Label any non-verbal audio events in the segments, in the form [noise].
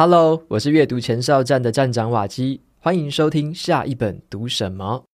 Hello，我是阅读前哨站的站长瓦基，欢迎收听下一本读什么。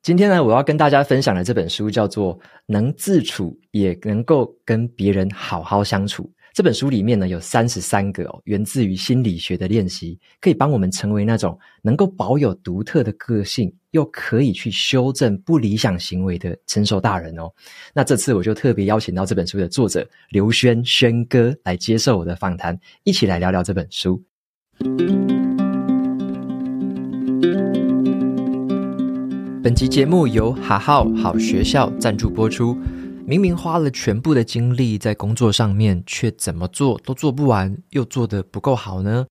今天呢，我要跟大家分享的这本书叫做《能自处也能够跟别人好好相处》。这本书里面呢，有三十三个哦，源自于心理学的练习，可以帮我们成为那种能够保有独特的个性，又可以去修正不理想行为的成熟大人哦。那这次我就特别邀请到这本书的作者刘轩轩哥来接受我的访谈，一起来聊聊这本书。本集节目由哈好好学校赞助播出。明明花了全部的精力在工作上面，却怎么做都做不完，又做得不够好呢？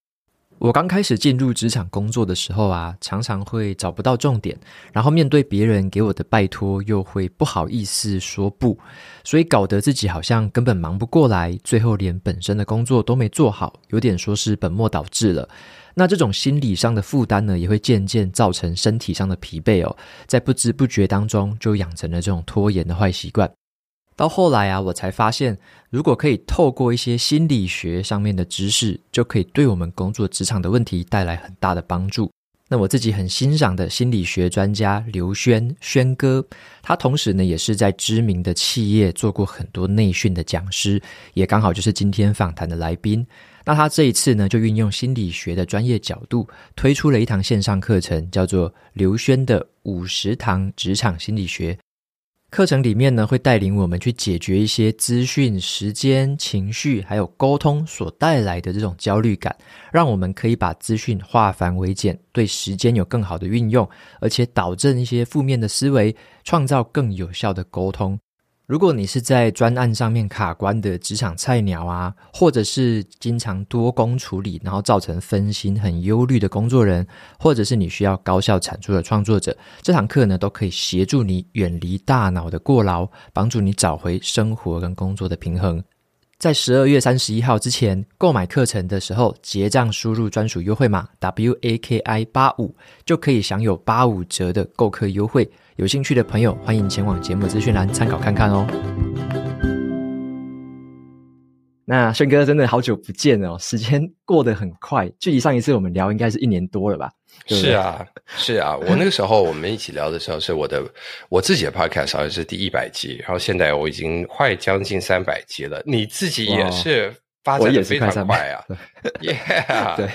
我刚开始进入职场工作的时候啊，常常会找不到重点，然后面对别人给我的拜托，又会不好意思说不，所以搞得自己好像根本忙不过来，最后连本身的工作都没做好，有点说是本末倒置了。那这种心理上的负担呢，也会渐渐造成身体上的疲惫哦，在不知不觉当中就养成了这种拖延的坏习惯。到后来啊，我才发现，如果可以透过一些心理学上面的知识，就可以对我们工作职场的问题带来很大的帮助。那我自己很欣赏的心理学专家刘轩轩哥，他同时呢也是在知名的企业做过很多内训的讲师，也刚好就是今天访谈的来宾。那他这一次呢，就运用心理学的专业角度，推出了一堂线上课程，叫做刘轩的五十堂职场心理学。课程里面呢，会带领我们去解决一些资讯、时间、情绪，还有沟通所带来的这种焦虑感，让我们可以把资讯化繁为简，对时间有更好的运用，而且导正一些负面的思维，创造更有效的沟通。如果你是在专案上面卡关的职场菜鸟啊，或者是经常多工处理，然后造成分心、很忧虑的工作人，或者是你需要高效产出的创作者，这堂课呢都可以协助你远离大脑的过劳，帮助你找回生活跟工作的平衡。在十二月三十一号之前购买课程的时候，结账输入专属优惠码 W A K I 八五，就可以享有八五折的购课优惠。有兴趣的朋友，欢迎前往节目资讯栏参考看看哦。那轩哥真的好久不见哦，时间过得很快，距离上一次我们聊应该是一年多了吧？对对是啊，是啊，我那个时候我们一起聊的时候是我的我自己的 podcast 好像是第一百集，然后现在我已经快将近三百集了，你自己也是。发展也非常快啊！[laughs] Yeah，[laughs] 对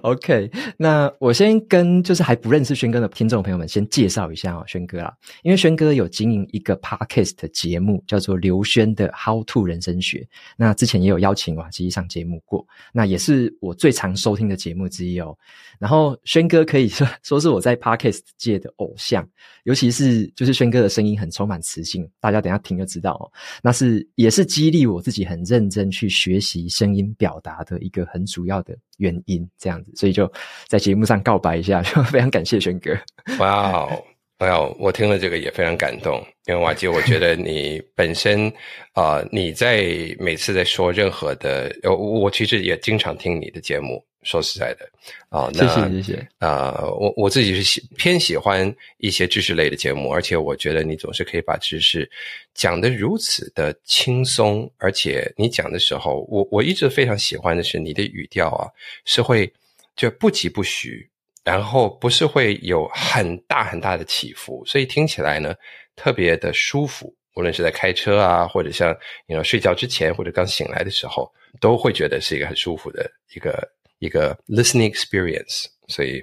，OK。那我先跟就是还不认识轩哥的听众朋友们先介绍一下哦，轩哥啊，因为轩哥有经营一个 Podcast 的节目，叫做刘轩的 How to 人生学。那之前也有邀请瓦基上节目过，那也是我最常收听的节目之一哦。然后轩哥可以说 [laughs] 说是我在 Podcast 界的偶像，尤其是就是轩哥的声音很充满磁性，大家等下听就知道哦。那是也是激励我自己很认真。去学习声音表达的一个很主要的原因，这样子，所以就在节目上告白一下，就非常感谢轩哥。哇哦，哇哦，我听了这个也非常感动，因为瓦基，我觉得你本身啊、[laughs] 呃，你在每次在说任何的，我我其实也经常听你的节目。说实在的，啊、哦，那谢谢谢谢。啊、呃，我我自己是喜偏喜欢一些知识类的节目，而且我觉得你总是可以把知识讲得如此的轻松，而且你讲的时候，我我一直非常喜欢的是你的语调啊，是会就不疾不徐，然后不是会有很大很大的起伏，所以听起来呢特别的舒服，无论是在开车啊，或者像你要睡觉之前，或者刚醒来的时候，都会觉得是一个很舒服的一个。一个 listening experience，所以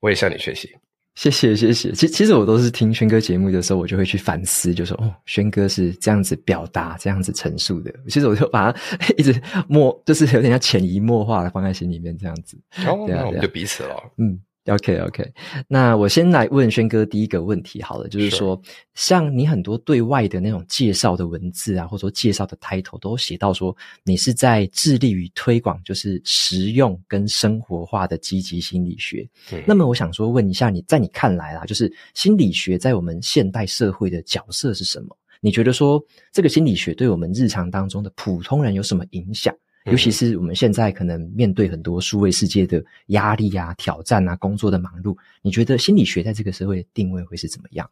我也向你学习。谢谢，谢谢。其其实我都是听轩哥节目的时候，我就会去反思，就说哦，轩哥是这样子表达、这样子陈述的。其实我就把它一直默，就是有点像潜移默化的放在心里面，这样子。哦，那我们就彼此了。嗯。OK OK，那我先来问轩哥第一个问题好了，就是说，像你很多对外的那种介绍的文字啊，或者说介绍的 title 都写到说，你是在致力于推广就是实用跟生活化的积极心理学。嗯。那么我想说，问一下你在你看来啦，就是心理学在我们现代社会的角色是什么？你觉得说这个心理学对我们日常当中的普通人有什么影响？尤其是我们现在可能面对很多数位世界的压力啊、挑战啊、工作的忙碌，你觉得心理学在这个社会定位会是怎么样？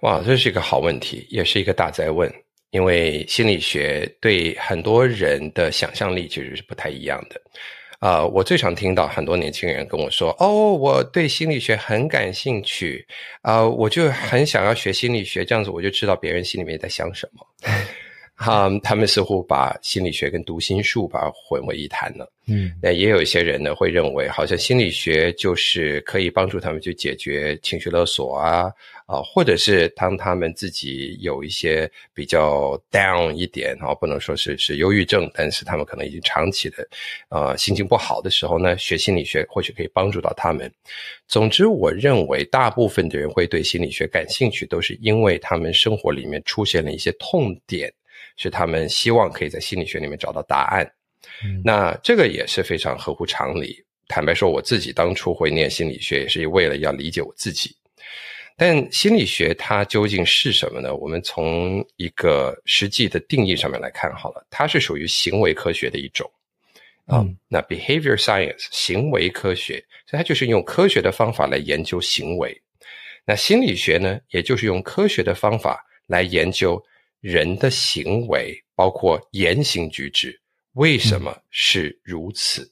哇，这是一个好问题，也是一个大哉问。因为心理学对很多人的想象力其实是不太一样的。啊、呃，我最常听到很多年轻人跟我说：“哦，我对心理学很感兴趣，啊、呃，我就很想要学心理学，这样子我就知道别人心里面在想什么。[laughs] ”哈，他们似乎把心理学跟读心术把它混为一谈了。嗯，那也有一些人呢会认为，好像心理学就是可以帮助他们去解决情绪勒索啊，啊，或者是当他们自己有一些比较 down 一点啊，不能说是是忧郁症，但是他们可能已经长期的，呃，心情不好的时候呢，学心理学或许可以帮助到他们。总之，我认为大部分的人会对心理学感兴趣，都是因为他们生活里面出现了一些痛点。是他们希望可以在心理学里面找到答案，嗯，那这个也是非常合乎常理。坦白说，我自己当初会念心理学，也是为了要理解我自己。但心理学它究竟是什么呢？我们从一个实际的定义上面来看好了，它是属于行为科学的一种。嗯，um, 那 behavior science 行为科学，所以它就是用科学的方法来研究行为。那心理学呢，也就是用科学的方法来研究。人的行为，包括言行举止，为什么是如此？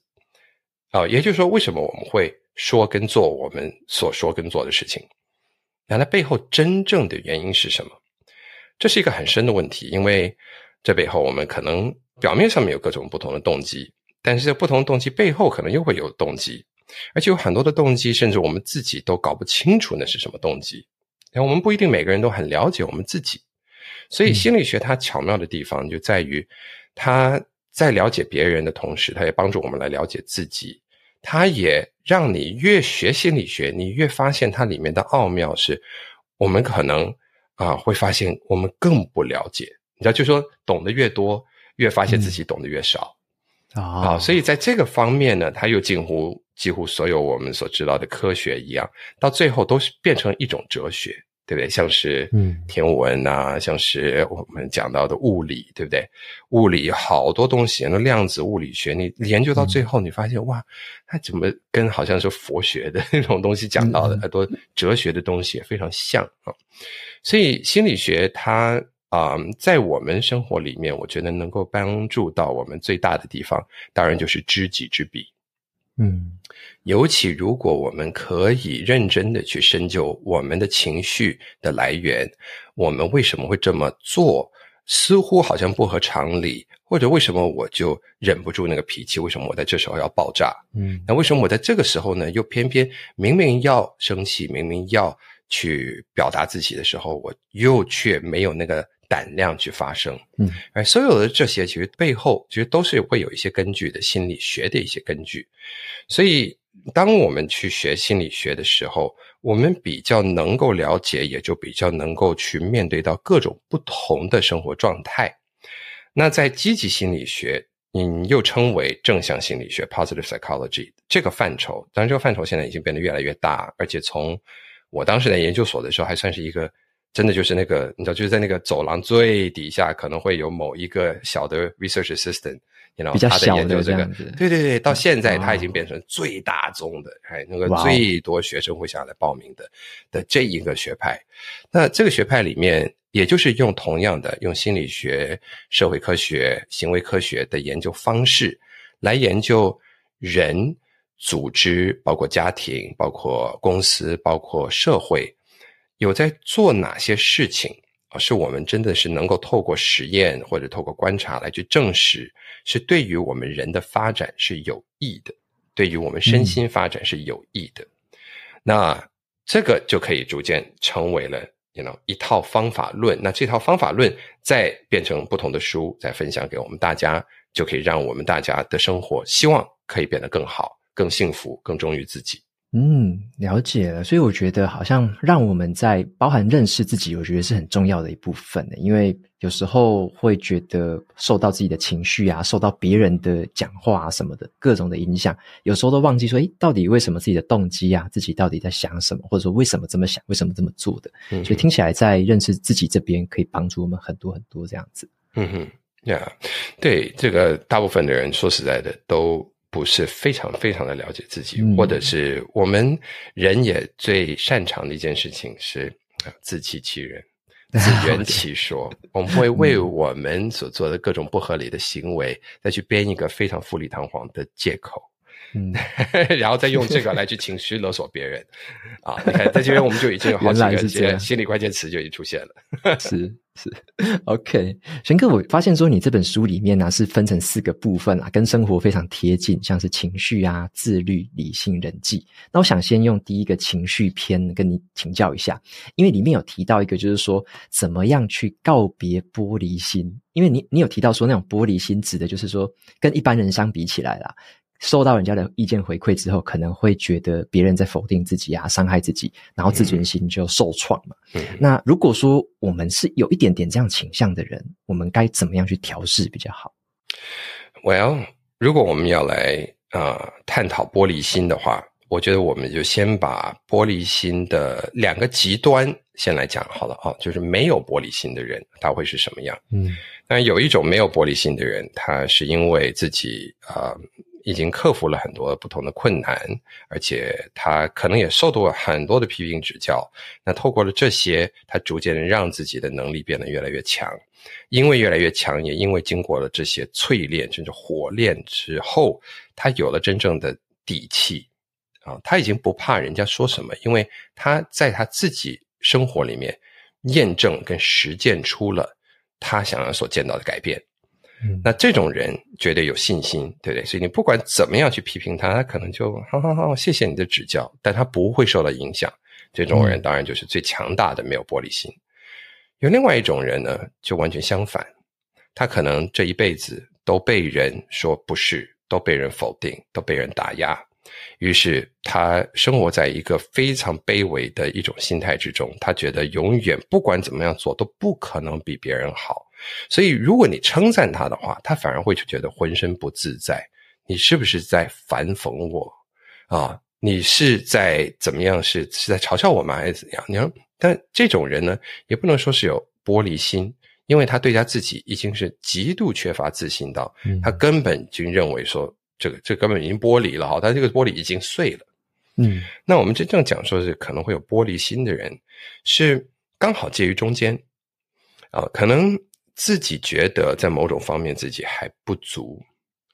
啊、也就是说，为什么我们会说跟做我们所说跟做的事情？那它背后真正的原因是什么？这是一个很深的问题，因为这背后我们可能表面上面有各种不同的动机，但是这不同的动机背后可能又会有动机，而且有很多的动机，甚至我们自己都搞不清楚那是什么动机。然后我们不一定每个人都很了解我们自己。所以心理学它巧妙的地方就在于，它在了解别人的同时，它也帮助我们来了解自己。它也让你越学心理学，你越发现它里面的奥妙是，我们可能啊会发现我们更不了解。你知道，就是说懂得越多，越发现自己懂得越少。啊、所以在这个方面呢，它又近乎几乎所有我们所知道的科学一样，到最后都是变成一种哲学。对不对？像是嗯，天文啊，嗯、像是我们讲到的物理，对不对？物理好多东西，那量子物理学，你研究到最后，你发现、嗯、哇，它怎么跟好像是佛学的那种东西讲到的很多哲学的东西也非常像啊？所以心理学它啊、呃，在我们生活里面，我觉得能够帮助到我们最大的地方，当然就是知己知彼。嗯，尤其如果我们可以认真的去深究我们的情绪的来源，我们为什么会这么做？似乎好像不合常理，或者为什么我就忍不住那个脾气？为什么我在这时候要爆炸？嗯，那为什么我在这个时候呢，又偏偏明明要生气，明明要去表达自己的时候，我又却没有那个。胆量去发声，嗯，而所有的这些其实背后其实都是会有一些根据的，心理学的一些根据。所以，当我们去学心理学的时候，我们比较能够了解，也就比较能够去面对到各种不同的生活状态。那在积极心理学，你又称为正向心理学 （positive psychology） 这个范畴，当然这个范畴现在已经变得越来越大，而且从我当时在研究所的时候，还算是一个。真的就是那个，你知道，就是在那个走廊最底下，可能会有某一个小的 research assistant，你知道，他在研究这个。对对对，到现在他已经变成最大宗的，哎、哦，那个最多学生会想来报名的的这一个学派。那这个学派里面，也就是用同样的用心理学、社会科学、行为科学的研究方式来研究人、组织，包括家庭、包括公司、包括社会。有在做哪些事情啊？是我们真的是能够透过实验或者透过观察来去证实，是对于我们人的发展是有益的，对于我们身心发展是有益的。嗯、那这个就可以逐渐成为了，you know, 一套方法论。那这套方法论再变成不同的书，再分享给我们大家，就可以让我们大家的生活希望可以变得更好、更幸福、更忠于自己。嗯，了解了。所以我觉得，好像让我们在包含认识自己，我觉得是很重要的一部分的。因为有时候会觉得受到自己的情绪啊，受到别人的讲话啊什么的各种的影响，有时候都忘记说，诶，到底为什么自己的动机啊，自己到底在想什么，或者说为什么这么想，为什么这么做的？嗯，所以听起来在认识自己这边可以帮助我们很多很多这样子。嗯哼，呀，yeah，对，这个大部分的人说实在的都。不是非常非常的了解自己，嗯、或者是我们人也最擅长的一件事情是自欺欺人。[laughs] 自圆其说，我们会为我们所做的各种不合理的行为，再去编一个非常富丽堂皇的借口，嗯，[laughs] 然后再用这个来去情绪勒索别人，啊，你看在这边我们就已经有好几个心理关键词就已经出现了，[laughs] 是。是，OK，玄哥，我发现说你这本书里面呢、啊、是分成四个部分啊，跟生活非常贴近，像是情绪啊、自律、理性、人际。那我想先用第一个情绪篇跟你请教一下，因为里面有提到一个，就是说怎么样去告别玻璃心。因为你你有提到说那种玻璃心指的就是说跟一般人相比起来啦。受到人家的意见回馈之后，可能会觉得别人在否定自己啊，伤害自己，然后自尊心就受创嘛。嗯。那如果说我们是有一点点这样倾向的人，我们该怎么样去调试比较好？Well，如果我们要来啊、呃、探讨玻璃心的话，我觉得我们就先把玻璃心的两个极端先来讲好了啊，就是没有玻璃心的人他会是什么样？嗯，但有一种没有玻璃心的人，他是因为自己啊。呃已经克服了很多不同的困难，而且他可能也受到了很多的批评指教。那透过了这些，他逐渐的让自己的能力变得越来越强。因为越来越强，也因为经过了这些淬炼，甚至火炼之后，他有了真正的底气啊！他已经不怕人家说什么，因为他在他自己生活里面验证跟实践出了他想要所见到的改变。那这种人绝对有信心，对不对？所以你不管怎么样去批评他，他可能就好好好，谢谢你的指教，但他不会受到影响。这种人当然就是最强大的，没有玻璃心。有另外一种人呢，就完全相反，他可能这一辈子都被人说不是，都被人否定，都被人打压，于是他生活在一个非常卑微的一种心态之中，他觉得永远不管怎么样做都不可能比别人好。所以，如果你称赞他的话，他反而会觉得浑身不自在。你是不是在反讽我啊？你是在怎么样？是是在嘲笑我吗？还是怎样？你说，但这种人呢，也不能说是有玻璃心，因为他对他自己已经是极度缺乏自信到，他根本就认为说，这个这个根本已经剥离了哈，它这个玻璃已经碎了。嗯，那我们真正讲说是可能会有玻璃心的人，是刚好介于中间啊，可能。自己觉得在某种方面自己还不足，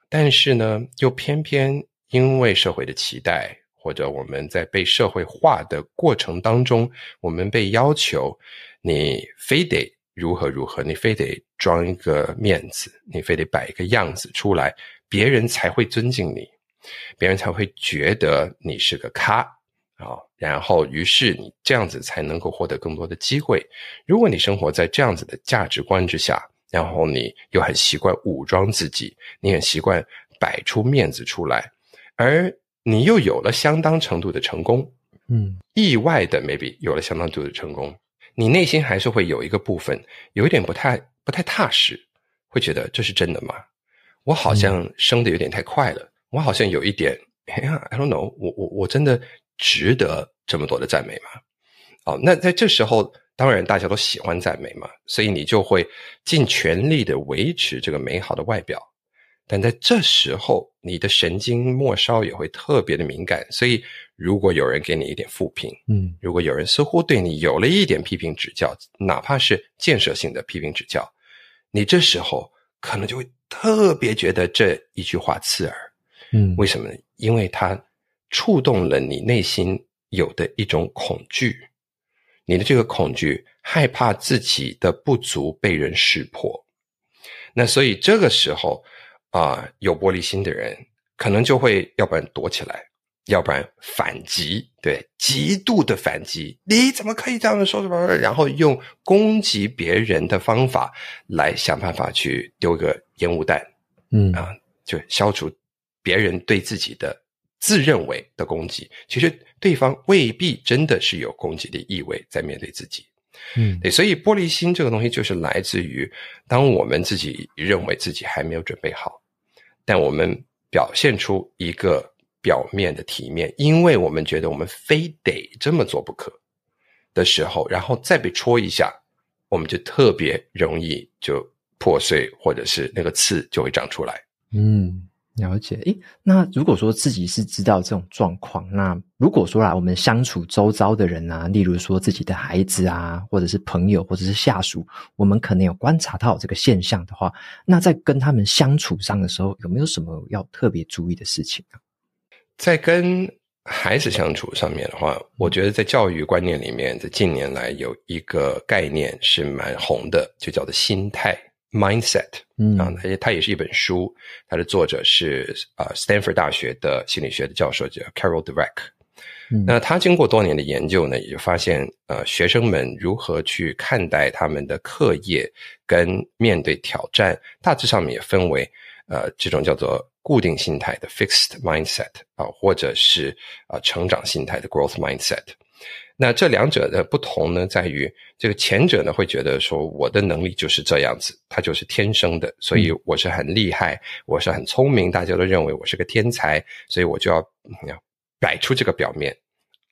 但是呢，又偏偏因为社会的期待，或者我们在被社会化的过程当中，我们被要求，你非得如何如何，你非得装一个面子，你非得摆一个样子出来，别人才会尊敬你，别人才会觉得你是个咖。啊，然后于是你这样子才能够获得更多的机会。如果你生活在这样子的价值观之下，然后你又很习惯武装自己，你很习惯摆出面子出来，而你又有了相当程度的成功，嗯，意外的 maybe 有了相当程度的成功，你内心还是会有一个部分有一点不太不太踏实，会觉得这是真的吗？我好像升得有点太快了，我好像有一点，哎呀，I don't know，我我我真的。值得这么多的赞美吗？哦，那在这时候，当然大家都喜欢赞美嘛，所以你就会尽全力的维持这个美好的外表。但在这时候，你的神经末梢也会特别的敏感，所以如果有人给你一点负评，嗯，如果有人似乎对你有了一点批评指教，哪怕是建设性的批评指教，你这时候可能就会特别觉得这一句话刺耳，嗯，为什么呢？因为它。触动了你内心有的一种恐惧，你的这个恐惧，害怕自己的不足被人识破。那所以这个时候啊、呃，有玻璃心的人可能就会，要不然躲起来，要不然反击，对，极度的反击。你怎么可以这样说什么？然后用攻击别人的方法来想办法去丢个烟雾弹，嗯啊，就消除别人对自己的。自认为的攻击，其实对方未必真的是有攻击的意味在面对自己。嗯，对，所以玻璃心这个东西就是来自于，当我们自己认为自己还没有准备好，但我们表现出一个表面的体面，因为我们觉得我们非得这么做不可的时候，然后再被戳一下，我们就特别容易就破碎，或者是那个刺就会长出来。嗯。了解，诶，那如果说自己是知道这种状况，那如果说啦，我们相处周遭的人啊，例如说自己的孩子啊，或者是朋友，或者是下属，我们可能有观察到这个现象的话，那在跟他们相处上的时候，有没有什么要特别注意的事情啊？在跟孩子相处上面的话，我觉得在教育观念里面，在近年来有一个概念是蛮红的，就叫做心态。Mindset，嗯，啊，它它也是一本书，它的作者是啊斯坦福大学的心理学的教授叫 Carol Dweck。嗯，那他经过多年的研究呢，也就发现，呃，学生们如何去看待他们的课业跟面对挑战，大致上面也分为，呃，这种叫做固定心态的 Fixed Mindset 啊，或者是啊成长心态的 Growth Mindset。那这两者的不同呢，在于这个前者呢会觉得说，我的能力就是这样子，他就是天生的，所以我是很厉害，我是很聪明，大家都认为我是个天才，所以我就要要摆出这个表面。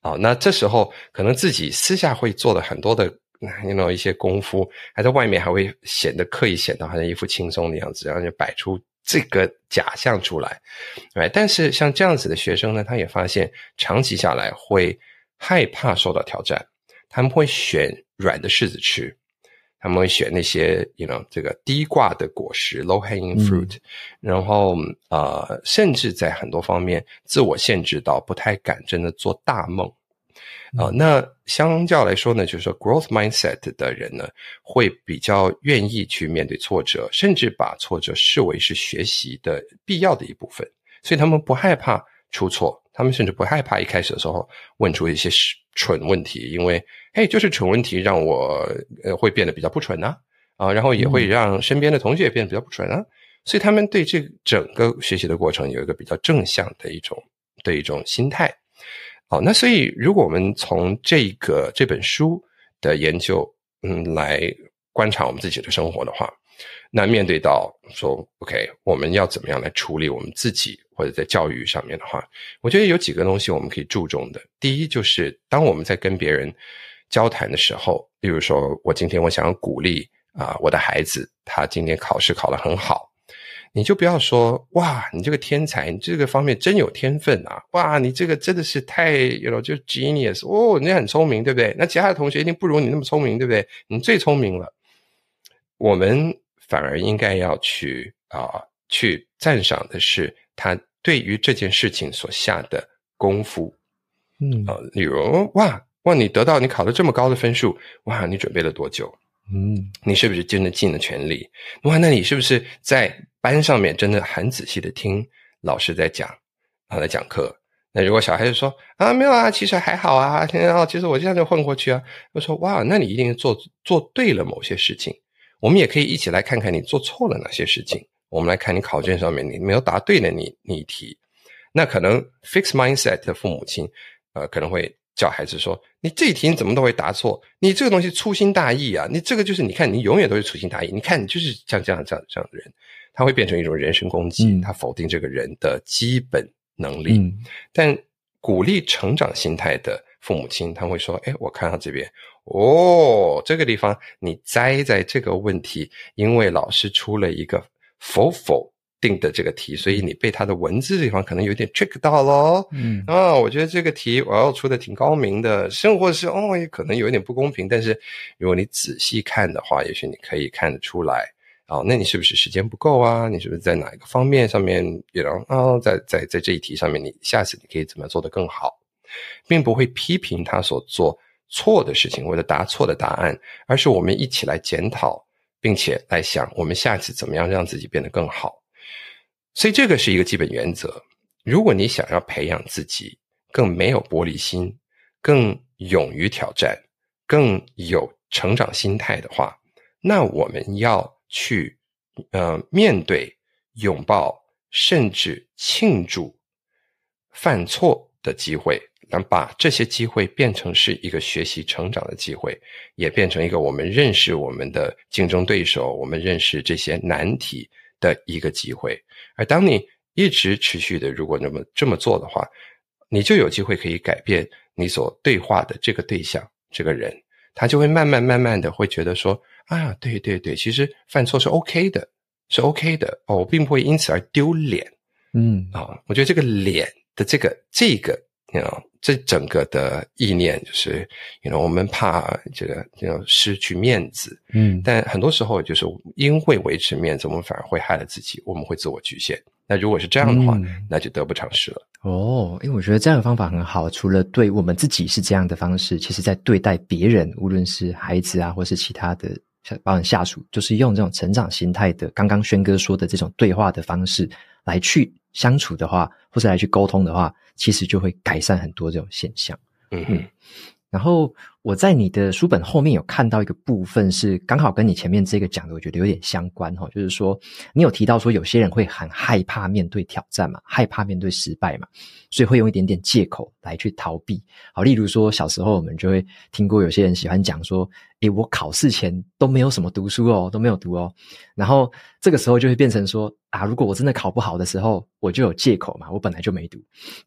啊，那这时候可能自己私下会做了很多的，you know 一些功夫，还在外面还会显得刻意显得好像一副轻松的样子，然后就摆出这个假象出来。哎，但是像这样子的学生呢，他也发现长期下来会。害怕受到挑战，他们会选软的柿子吃，他们会选那些，you know，这个低挂的果实 （low hanging fruit），嗯。然后，呃，甚至在很多方面自我限制到不太敢真的做大梦。啊、呃，那相较来说呢，就是说 growth mindset 的人呢，会比较愿意去面对挫折，甚至把挫折视为是学习的必要的一部分，所以他们不害怕出错。他们甚至不害怕一开始的时候问出一些蠢问题，因为嘿，就是蠢问题让我呃会变得比较不蠢呐啊，啊，然后也会让身边的同学也变得比较不蠢啊，所以他们对这整个学习的过程有一个比较正向的一种的一种心态。好，那所以如果我们从这个这本书的研究嗯来观察我们自己的生活的话，那面对到说 OK，我们要怎么样来处理我们自己？或者在教育上面的话，我觉得有几个东西我们可以注重的。第一，就是当我们在跟别人交谈的时候，例如说我今天我想要鼓励啊，我的孩子他今天考试考得很好，你就不要说哇，你这个天才，你这个方面真有天分啊，哇，你这个真的是太有了，就 genius 哦，你很聪明，对不对？那其他的同学一定不如你那么聪明，对不对？你最聪明了。我们反而应该要去啊，去赞赏的是他。对于这件事情所下的功夫，嗯啊，例如哇哇，你得到你考了这么高的分数，哇，你准备了多久？嗯，你是不是真的尽了全力？哇，那你是不是在班上面真的很仔细的听老师在讲啊，在讲课？那如果小孩子说啊，没有啊，其实还好啊，然后其实我这样就混过去啊，我说哇，那你一定做做对了某些事情。我们也可以一起来看看你做错了哪些事情。我们来看你考卷上面你没有答对的你你题，那可能 fix mindset 的父母亲，呃，可能会叫孩子说：“你这一题你怎么都会答错？你这个东西粗心大意啊！你这个就是你看你永远都是粗心大意。你看你就是像这样这样这样的人，他会变成一种人身攻击，嗯、他否定这个人的基本能力。嗯、但鼓励成长心态的父母亲，他会说：哎，我看到这边哦，这个地方你栽在这个问题，因为老师出了一个。”否否定的这个题，所以你被他的文字的地方可能有点 trick 到咯。嗯啊，我觉得这个题我要出的挺高明的，生活是哦也可能有一点不公平，但是如果你仔细看的话，也许你可以看得出来哦，那你是不是时间不够啊？你是不是在哪一个方面上面也能啊？在在在这一题上面，你下次你可以怎么做得更好，并不会批评他所做错的事情或者答错的答案，而是我们一起来检讨。并且来想，我们下次怎么样让自己变得更好。所以这个是一个基本原则。如果你想要培养自己更没有玻璃心、更勇于挑战、更有成长心态的话，那我们要去呃面对、拥抱，甚至庆祝犯错的机会。能把这些机会变成是一个学习成长的机会，也变成一个我们认识我们的竞争对手，我们认识这些难题的一个机会。而当你一直持续的，如果那么这么做的话，你就有机会可以改变你所对话的这个对象，这个人，他就会慢慢慢慢的会觉得说，啊，对对对，其实犯错是 OK 的，是 OK 的哦，我并不会因此而丢脸。嗯啊、哦，我觉得这个脸的这个这个，you know, 这整个的意念就是，you know, 我们怕这个失去面子，嗯，但很多时候就是因为维持面子，我们反而会害了自己，我们会自我局限。那如果是这样的话，嗯、那就得不偿失了。哦，因为我觉得这样的方法很好。除了对我们自己是这样的方式，其实在对待别人，无论是孩子啊，或是其他的，包括下属，就是用这种成长形态的，刚刚轩哥说的这种对话的方式来去相处的话，或是来去沟通的话，其实就会改善很多这种现象。嗯哼。然后我在你的书本后面有看到一个部分，是刚好跟你前面这个讲的，我觉得有点相关哈。就是说，你有提到说，有些人会很害怕面对挑战嘛，害怕面对失败嘛，所以会用一点点借口来去逃避。好，例如说小时候我们就会听过有些人喜欢讲说，诶，我考试前都没有什么读书哦，都没有读哦。然后这个时候就会变成说，啊，如果我真的考不好的时候，我就有借口嘛，我本来就没读。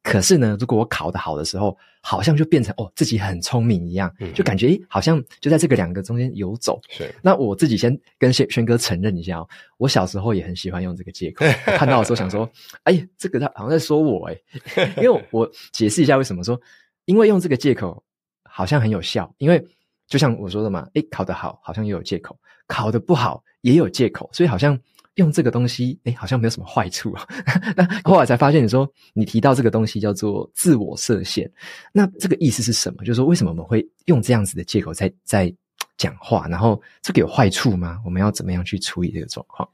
可是呢，如果我考得好的时候，好像就变成哦，自己很聪明一样，就感觉诶，好像就在这个两个中间游走。是，那我自己先跟轩轩哥承认一下哦，我小时候也很喜欢用这个借口，[laughs] 看到的时候想说，哎，这个他好像在说我诶，[laughs] 因为我，我解释一下为什么说，因为用这个借口好像很有效，因为就像我说的嘛，诶，考得好好像也有借口，考得不好也有借口，所以好像。用这个东西，哎，好像没有什么坏处啊。[laughs] 那后来才发现，你说你提到这个东西叫做自我设限，那这个意思是什么？就是说，为什么我们会用这样子的借口在在讲话？然后这个有坏处吗？我们要怎么样去处理这个状况？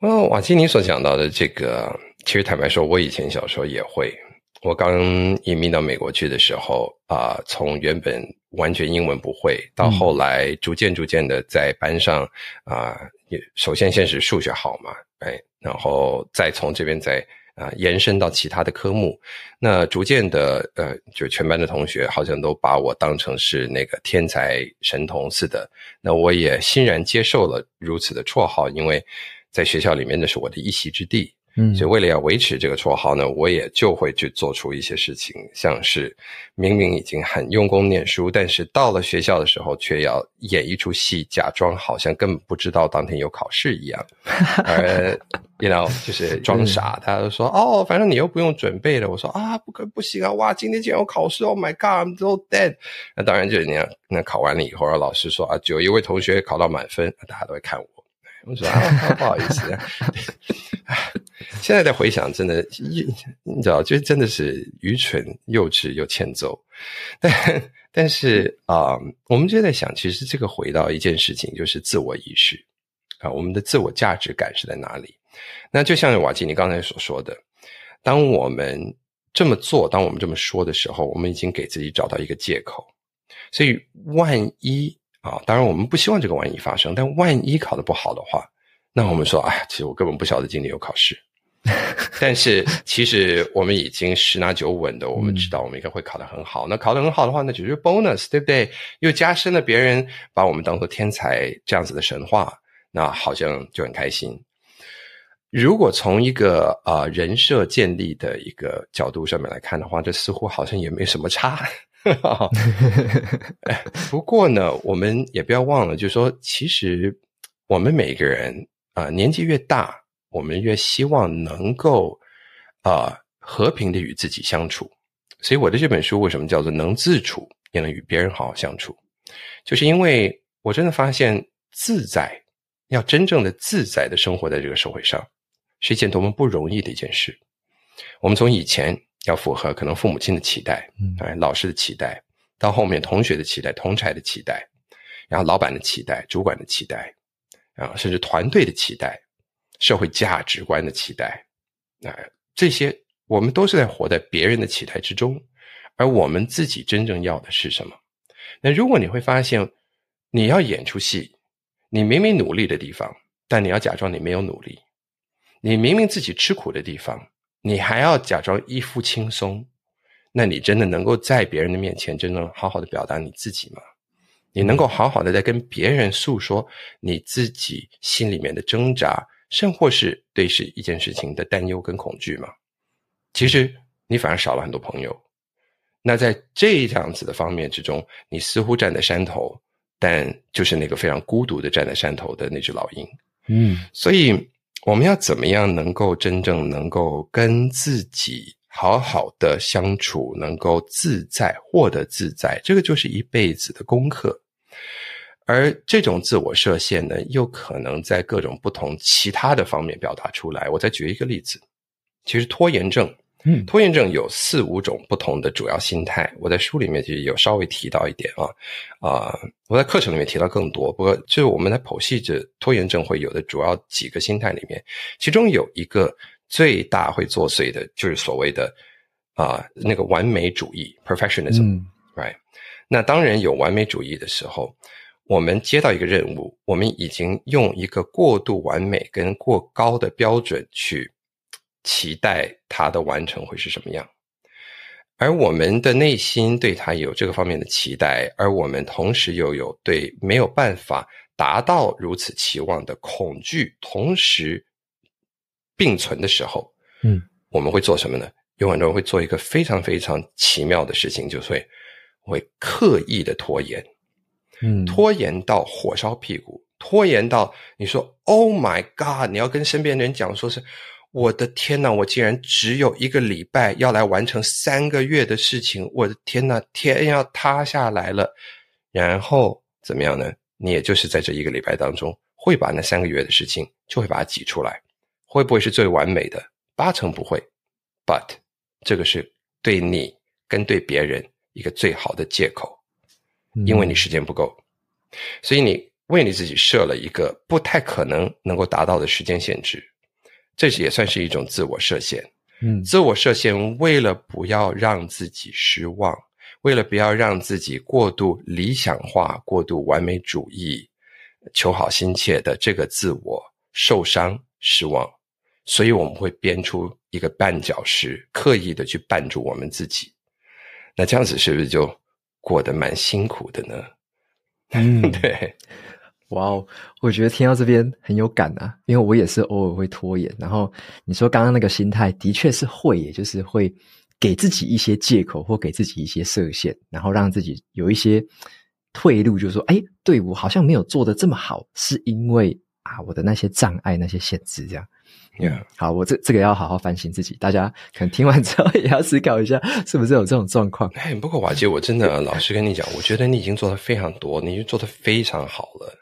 哦，瓦基，你所讲到的这个，其实坦白说，我以前小时候也会。我刚移民到美国去的时候，啊、呃，从原本完全英文不会，到后来逐渐逐渐的在班上啊。呃首先，先是数学好嘛，哎，然后再从这边再啊、呃、延伸到其他的科目，那逐渐的，呃，就全班的同学好像都把我当成是那个天才神童似的，那我也欣然接受了如此的绰号，因为在学校里面那是我的一席之地。嗯，所以为了要维持这个绰号呢，我也就会去做出一些事情，像是明明已经很用功念书，但是到了学校的时候，却要演一出戏，假装好像根本不知道当天有考试一样，[laughs] 而 you know 就是装傻。他就说：“哦，反正你又不用准备了。”我说：“啊，不可不行啊！哇，今天竟然有考试！Oh my God，I'm so dead。”那当然就是那样那考完了以后，老师说：“啊，就有一位同学考到满分，大家都会看我。”我说：“啊，[laughs] 不好意思啊。”现在在回想，真的，你知道，就真的是愚蠢、幼稚又欠揍。但但是啊、我们就在想，其实这个回到一件事情，就是自我意识啊，我们的自我价值感是在哪里？那就像瓦基你刚才所说的，当我们这么做，当我们这么说的时候，我们已经给自己找到一个借口。所以，万一啊，当然我们不希望这个万一发生，但万一考得不好的话，那我们说，哎，其实我根本不晓得今年有考试。[laughs] 但是其实我们已经十拿九稳的，我们知道我们应该会考得很好。那考得很好的话，那就是 bonus，对不对？又加深了别人把我们当做天才这样子的神话，那好像就很开心。如果从一个啊、呃、人设建立的一个角度上面来看的话，这似乎好像也没什么差。[laughs] 不过呢，我们也不要忘了，就是说，其实我们每个人啊、年纪越大。我们越希望能够啊、和平的与自己相处，所以我的这本书为什么叫做能自处也能与别人好好相处，就是因为我真的发现自在，要真正的自在的生活在这个社会上，是一件多么不容易的一件事。我们从以前要符合可能父母亲的期待，嗯，老师的期待，到后面同学的期待、同才的期待，然后老板的期待、主管的期待，啊，甚至团队的期待。社会价值观的期待，啊这些我们都是在活在别人的期待之中，而我们自己真正要的是什么？那如果你会发现，你要演出戏，你明明努力的地方，但你要假装你没有努力；你明明自己吃苦的地方，你还要假装一副轻松，那你真的能够在别人的面前真正好好的表达你自己吗？你能够好好的在跟别人诉说你自己心里面的挣扎？甚或是对是一件事情的担忧跟恐惧吗？其实你反而少了很多朋友。那在这样子的方面之中，你似乎站在山头，但就是那个非常孤独的站在山头的那只老鹰。嗯，所以我们要怎么样能够真正能够跟自己好好的相处，能够自在，获得自在，这个就是一辈子的功课。而这种自我设限呢，又可能在各种不同其他的方面表达出来。我再举一个例子，其实拖延症，嗯，拖延症有四五种不同的主要心态。我在书里面其实有稍微提到一点啊，啊、呃，我在课程里面提到更多。不过，就是我们来剖析这拖延症会有的主要几个心态里面，其中有一个最大会作祟的，就是所谓的啊、呃、那个完美主义 （perfectionism），right？、嗯、那当然有完美主义的时候。我们接到一个任务，我们已经用一个过度完美跟过高的标准去期待它的完成会是什么样，而我们的内心对它有这个方面的期待，而我们同时又有对没有办法达到如此期望的恐惧，同时并存的时候，嗯，我们会做什么呢？有很多人会做一个非常非常奇妙的事情，就是会会刻意的拖延。嗯，拖延到火烧屁股，拖延到你说 “Oh my God”，你要跟身边的人讲，说是我的天呐，我竟然只有一个礼拜要来完成三个月的事情，我的天呐，天要塌下来了。然后怎么样呢？你也就是在这一个礼拜当中，会把那三个月的事情就会把它挤出来，会不会是最完美的？八成不会，But 这个是对你跟对别人一个最好的借口。因为你时间不够，所以你为你自己设了一个不太可能能够达到的时间限制，这也算是一种自我设限。嗯，自我设限为了不要让自己失望，为了不要让自己过度理想化、过度完美主义、求好心切的这个自我受伤失望，所以我们会编出一个绊脚石，刻意的去绊住我们自己。那这样子是不是就？过得蛮辛苦的呢，嗯，[laughs] 对，哇哦，我觉得听到这边很有感啊，因为我也是偶尔会拖延。然后你说刚刚那个心态，的确是会，也就是会给自己一些借口或给自己一些设限，然后让自己有一些退路，就是说，哎，对，我好像没有做的这么好，是因为啊，我的那些障碍、那些限制，这样。Yeah. 好，我这这个要好好反省自己，大家可能听完之后 [laughs] 也要思考一下，是不是有这种状况？哎，不过瓦杰，我真的老实跟你讲，我觉得你已经做的非常多，你已经做的非常好了。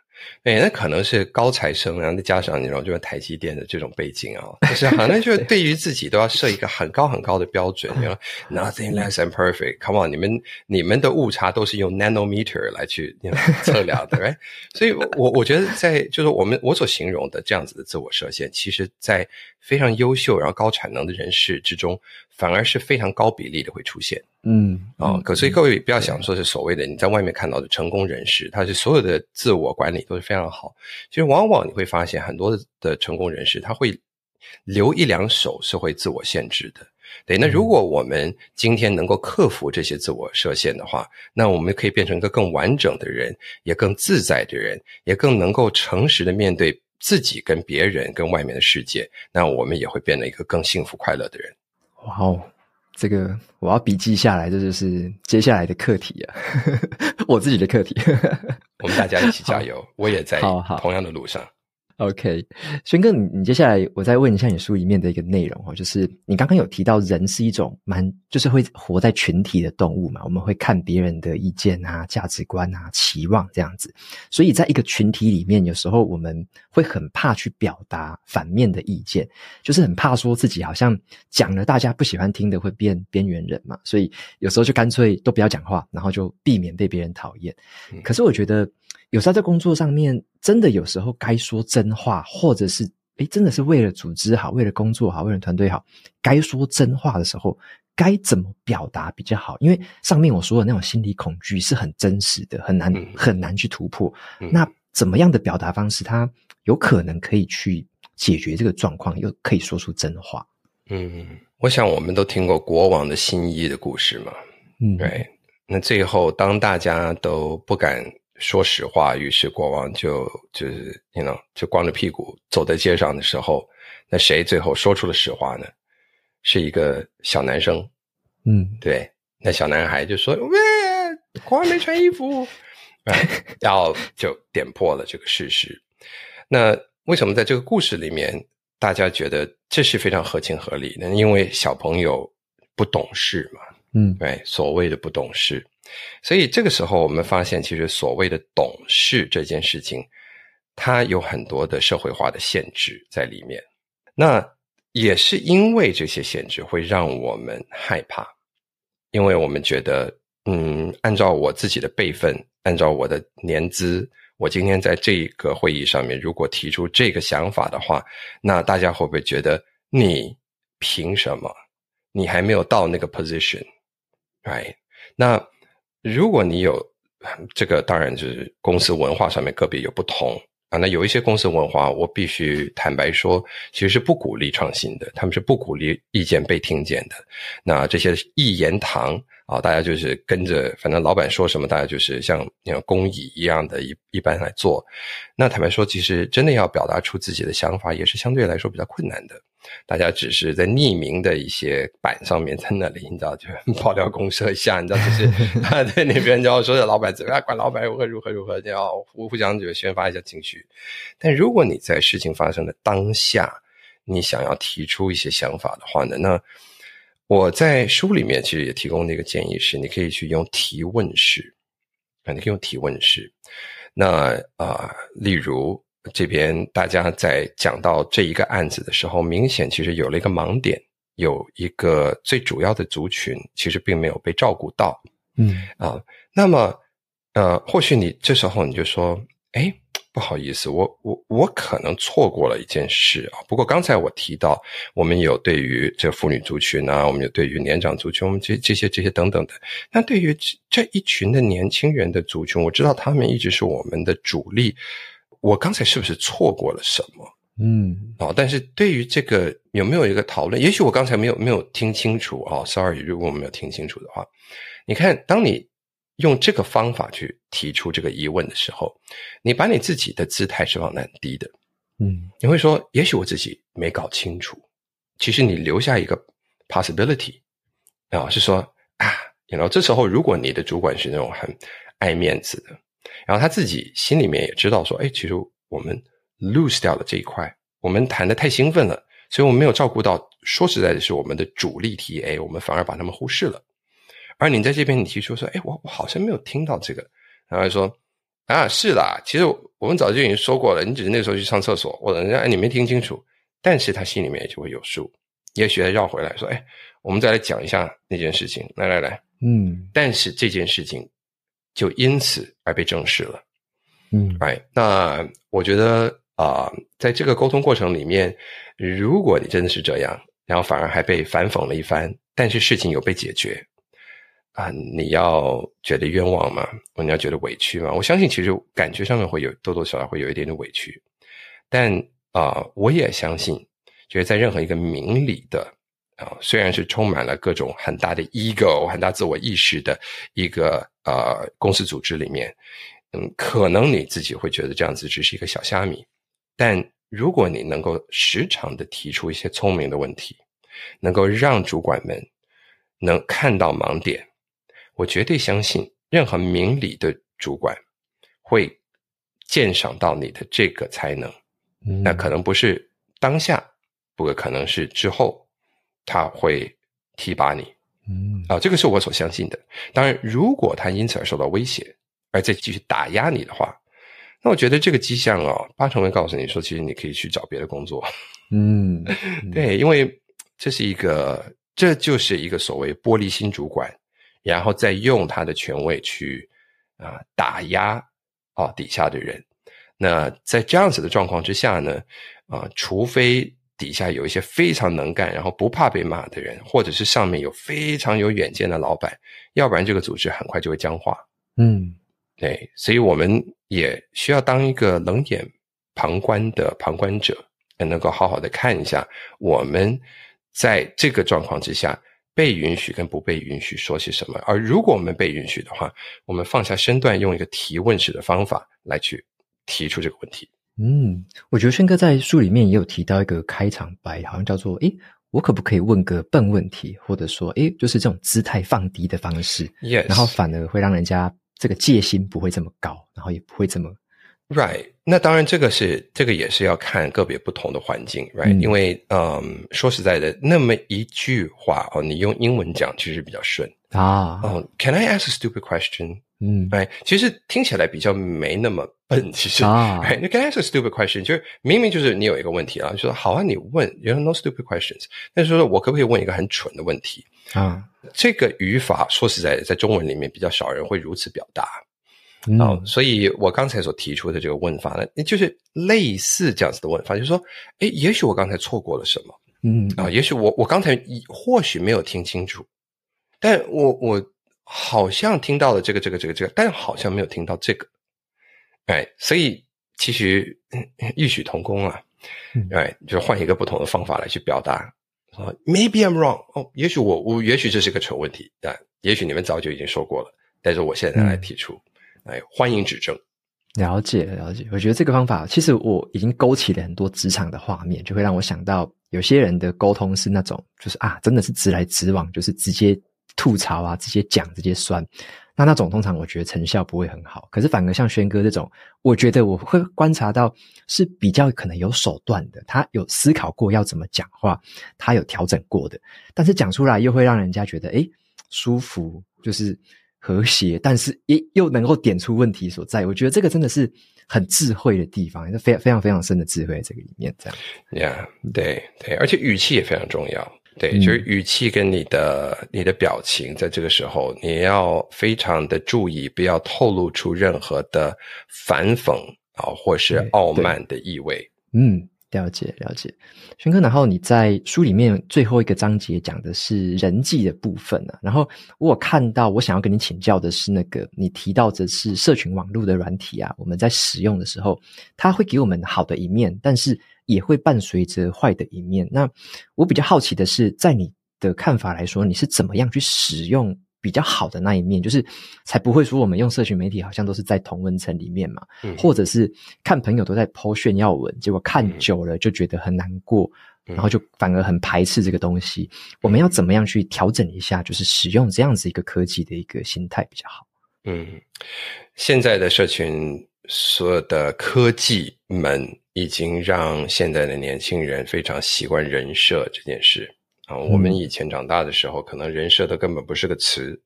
对，那可能是高材生，然后再加上你知道，就是台积电的这种背景啊，就是好像就是对于自己都要设一个很高很高的标准，你说 [laughs] nothing less than perfect。Come on，你们你们的误差都是用 nanometer 来去 [laughs] 测量的，right？所以我我觉得在就是我们我所形容的这样子的自我设限，其实在非常优秀然后高产能的人士之中，反而是非常高比例的会出现。嗯，哦，可所以各位不要想说是所谓的你在外面看到的成功人士，他是所有的自我管理都是非常好。其实往往你会发现很多的成功人士，他会留一两手是会自我限制的。对，那如果我们今天能够克服这些自我设限的话，那我们可以变成一个更完整的人，也更自在的人，也更能够诚实的面对自己跟别人跟外面的世界。那我们也会变得一个更幸福快乐的人。哇哦！这个我要笔记下来，这就是接下来的课题啊，[laughs] 我自己的课题。我们大家一起加油，[laughs] 我也在同样的路上。OK，轩哥，你你接下来我再问一下你书里面的一个内容哦，就是你刚刚有提到人是一种蛮就是会活在群体的动物嘛，我们会看别人的意见啊、价值观啊、期望这样子，所以在一个群体里面，有时候我们会很怕去表达反面的意见，就是很怕说自己好像讲了大家不喜欢听的会变边缘人嘛，所以有时候就干脆都不要讲话，然后就避免被别人讨厌。可是我觉得。有时候在工作上面，真的有时候该说真话，或者是诶，真的是为了组织好，为了工作好，为了团队好，该说真话的时候，该怎么表达比较好？因为上面我说的那种心理恐惧是很真实的，很难很难去突破。那怎么样的表达方式，它有可能可以去解决这个状况，又可以说出真话？嗯，我想我们都听过国王的新衣的故事嘛。嗯，对。那最后当大家都不敢。说实话，于是国王就就是，you know，就光着屁股走在街上的时候，那谁最后说出了实话呢？是一个小男生，嗯，对，那小男孩就说：“喂，国王没穿衣服。”然后就点破了这个事实。那为什么在这个故事里面，大家觉得这是非常合情合理的，因为小朋友不懂事嘛，嗯，对，所谓的不懂事，所以这个时候我们发现，其实所谓的懂事这件事情，它有很多的社会化的限制在里面。那也是因为这些限制会让我们害怕，因为我们觉得，嗯，按照我自己的辈分，按照我的年资。我今天在这个会议上面，如果提出这个想法的话，那大家会不会觉得你凭什么？你还没有到那个 position，right？那如果你有这个，当然就是公司文化上面个别有不同啊。那有一些公司文化，我必须坦白说，其实是不鼓励创新的，他们是不鼓励意见被听见的。那这些一言堂。啊，大家就是跟着，反正老板说什么，大家就是像那种工蚁一样的一一般来做。那坦白说，其实真的要表达出自己的想法，也是相对来说比较困难的。大家只是在匿名的一些板上面在那里，你知道，就 [laughs] 爆料公社一下，你知道，就是 [laughs] [laughs] 啊，对那边就要说的老板怎么样，管老板如何如何如何，就要互互相就宣发一下情绪。但如果你在事情发生的当下，你想要提出一些想法的话呢，那。我在书里面其实也提供那个建议是，你可以去用提问式啊，你可以用提问式。那啊、呃，例如这边大家在讲到这一个案子的时候，明显其实有了一个盲点，有一个最主要的族群其实并没有被照顾到，嗯啊，那么呃，或许你这时候你就说，哎。不好意思，我我我可能错过了一件事啊。不过刚才我提到，我们有对于这妇女族群啊，我们有对于年长族群，我们这这些这些等等的。那对于这一群的年轻人的族群，我知道他们一直是我们的主力。我刚才是不是错过了什么？嗯，啊，但是对于这个有没有一个讨论？也许我刚才没有没有听清楚啊。Sorry，如果我没有听清楚的话，你看，当你。用这个方法去提出这个疑问的时候，你把你自己的姿态是放得很低的，嗯，你会说，也许我自己没搞清楚。其实你留下一个 possibility 啊，是说啊，然后这时候如果你的主管是那种很爱面子的，然后他自己心里面也知道说，哎，其实我们 lose 掉了这一块，我们谈的太兴奋了，所以我们没有照顾到。说实在的，是我们的主力 TA，我们反而把他们忽视了。而你在这边，你提出说：“哎，我我好像没有听到这个。”然后说：“啊，是啦，其实我们早就已经说过了，你只是那个时候去上厕所，或者人家哎你没听清楚。”但是他心里面也就会有数，也许他绕回来说：“哎，我们再来讲一下那件事情。”来来来，嗯。但是这件事情就因此而被证实了，嗯，哎，那我觉得啊、呃，在这个沟通过程里面，如果你真的是这样，然后反而还被反讽了一番，但是事情有被解决。啊，你要觉得冤枉吗？你要觉得委屈吗？我相信，其实感觉上面会有多多少少会有一点点委屈，但啊、我也相信，就是在任何一个明理的啊、虽然是充满了各种很大的 ego、很大自我意识的一个呃公司组织里面，嗯，可能你自己会觉得这样子只是一个小虾米，但如果你能够时常的提出一些聪明的问题，能够让主管们能看到盲点。我绝对相信，任何明理的主管会鉴赏到你的这个才能。嗯，那可能不是当下，不过可能是之后，他会提拔你。嗯，啊，这个是我所相信的。当然，如果他因此而受到威胁，而再继续打压你的话，那我觉得这个迹象啊，八成会告诉你说，其实你可以去找别的工作。嗯，[laughs] 嗯对，因为这是一个，这就是一个所谓玻璃心主管。然后再用他的权位去啊打压啊底下的人，那在这样子的状况之下呢，啊，除非底下有一些非常能干，然后不怕被骂的人，或者是上面有非常有远见的老板，要不然这个组织很快就会僵化。嗯，对，所以我们也需要当一个冷眼旁观的旁观者，能够好好的看一下我们在这个状况之下。被允许跟不被允许说些什么？而如果我们被允许的话，我们放下身段，用一个提问式的方法来去提出这个问题。嗯，我觉得轩哥在书里面也有提到一个开场白，好像叫做“诶，我可不可以问个笨问题？”或者说“诶，就是这种姿态放低的方式 ”，Yes. 然后反而会让人家这个戒心不会这么高，然后也不会这么 Right，那当然这个是这个也是要看个别不同的环境，Right，、嗯、因为嗯，说实在的，那么一句话哦，你用英文讲其实比较顺啊。哦、oh,，Can I ask a stupid question？嗯，，Right？，其实听起来比较没那么笨，其实啊，你、[laughs] right? Can I ask a stupid question？就是明明就是你有一个问题啊，就说好啊，你问，You know no stupid questions。但是说我可不可以问一个很蠢的问题啊？这个语法说实在的，在中文里面比较少人会如此表达。嗯、哦，所以我刚才所提出的这个问法呢，就是类似这样子的问法，就是说，哎，也许我刚才错过了什么，嗯。啊、哦，也许我我刚才或许没有听清楚，但我我好像听到了这个这个这个这个，但好像没有听到这个，哎，所以其实异曲同工啊，哎，就换一个不同的方法来去表达，啊，Maybe I'm wrong，哦，也许我我也许这是个蠢问题啊，也许你们早就已经说过了，但是我现在来提出。嗯哎，欢迎指正。了解，了解。我觉得这个方法，其实我已经勾起了很多职场的画面，就会让我想到有些人的沟通是那种，就是啊，真的是直来直往，就是直接吐槽啊，直接讲，直接酸。那那种通常我觉得成效不会很好。可是反而像轩哥这种，我觉得我会观察到是比较可能有手段的，他有思考过要怎么讲话，他有调整过的，但是讲出来又会让人家觉得诶舒服，就是。和谐，但是也又能够点出问题所在。我觉得这个真的是很智慧的地方，是非常非常非常深的智慧在这个里面。这样，Yeah，对对，而且语气也非常重要。对，嗯、就是语气跟你的你的表情，在这个时候你要非常的注意，不要透露出任何的反讽啊，或是傲慢的意味。嗯。了解了解，轩哥，然后你在书里面最后一个章节讲的是人际的部分啊，然后我有看到，我想要跟你请教的是那个你提到的是社群网络的软体啊，我们在使用的时候，它会给我们好的一面，但是也会伴随着坏的一面。那我比较好奇的是，在你的看法来说，你是怎么样去使用？比较好的那一面，就是才不会说我们用社群媒体好像都是在同温层里面嘛，嗯、或者是看朋友都在 po 炫耀文，结果看久了就觉得很难过，嗯、然后就反而很排斥这个东西。嗯、我们要怎么样去调整一下，就是使用这样子一个科技的一个心态比较好？嗯，现在的社群所有的科技们已经让现在的年轻人非常习惯人设这件事。啊，我们以前长大的时候，可能人设都根本不是个词，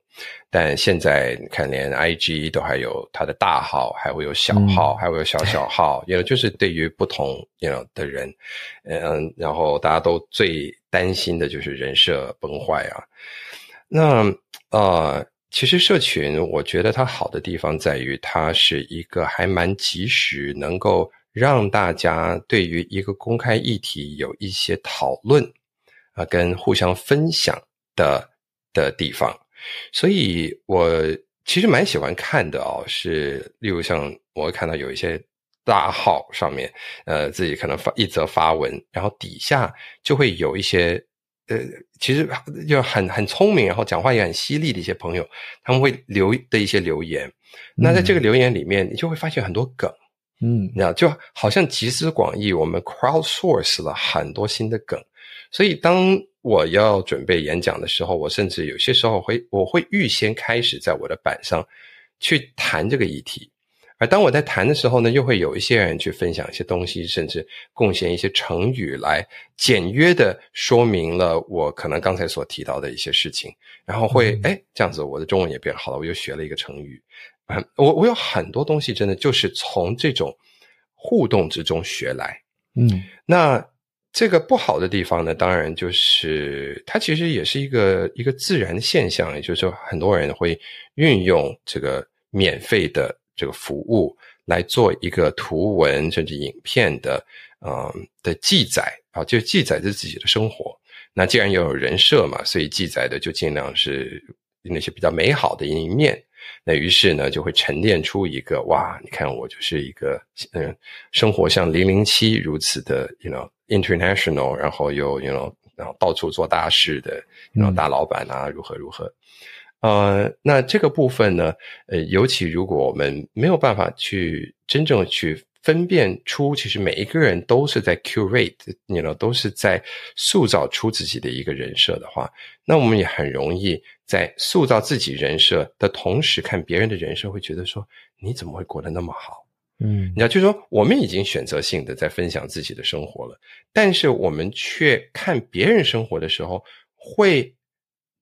但现在你看，连 IG 都还有它的大号，还会有小号，还会有小小号，也就是对于不同 you know 的人，嗯，然后大家都最担心的就是人设崩坏啊。那呃，其实社群，我觉得它好的地方在于，它是一个还蛮及时，能够让大家对于一个公开议题有一些讨论。啊，跟互相分享的的地方，所以我其实蛮喜欢看的哦。是，例如像我会看到有一些大号上面，呃，自己可能发一则发文，然后底下就会有一些，呃，其实就很很聪明，然后讲话也很犀利的一些朋友，他们会留的一些留言。那在这个留言里面，你就会发现很多梗，嗯，你知道，就好像集思广益，我们 crowdsource 了很多新的梗。所以，当我要准备演讲的时候，我甚至有些时候会，我会预先开始在我的板上去谈这个议题。而当我在谈的时候呢，又会有一些人去分享一些东西，甚至贡献一些成语来简约的说明了我可能刚才所提到的一些事情。然后会，诶、哎，这样子我的中文也变好了，我又学了一个成语。嗯，我我有很多东西真的就是从这种互动之中学来。嗯，那。这个不好的地方呢，当然就是它其实也是一个一个自然的现象，也就是说，很多人会运用这个免费的这个服务来做一个图文甚至影片的嗯的记载啊，就记载着自己的生活。那既然要有人设嘛，所以记载的就尽量是那些比较美好的一面。那于是呢，就会沉淀出一个哇，你看我就是一个嗯，生活像零零七如此的，you know。International，然后又 you know，然后到处做大事的，然后大老板啊，如何如何？呃，那这个部分呢，呃，尤其如果我们没有办法去真正去分辨出，其实每一个人都是在 curate，you know，都是在塑造出自己的一个人设的话，那我们也很容易在塑造自己人设的同时，看别人的人设，会觉得说，你怎么会过得那么好？嗯，你知道，就是说，我们已经选择性的在分享自己的生活了，但是我们却看别人生活的时候，会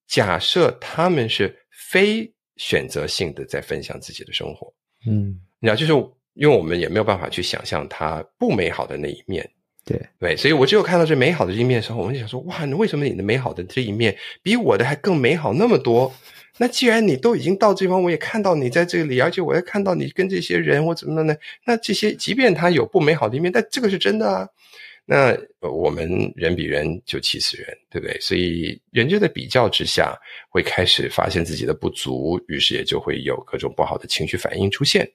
假设他们是非选择性的在分享自己的生活。嗯，你知道，就是因为我们也没有办法去想象他不美好的那一面。对对，所以我只有看到这美好的一面的时候，我们就想说，哇，你为什么你的美好的这一面比我的还更美好那么多？那既然你都已经到这方，我也看到你在这里，而且我也看到你跟这些人我怎么了呢？那这些即便他有不美好的一面，但这个是真的啊。那我们人比人就气死人，对不对？所以人就在比较之下，会开始发现自己的不足，于是也就会有各种不好的情绪反应出现。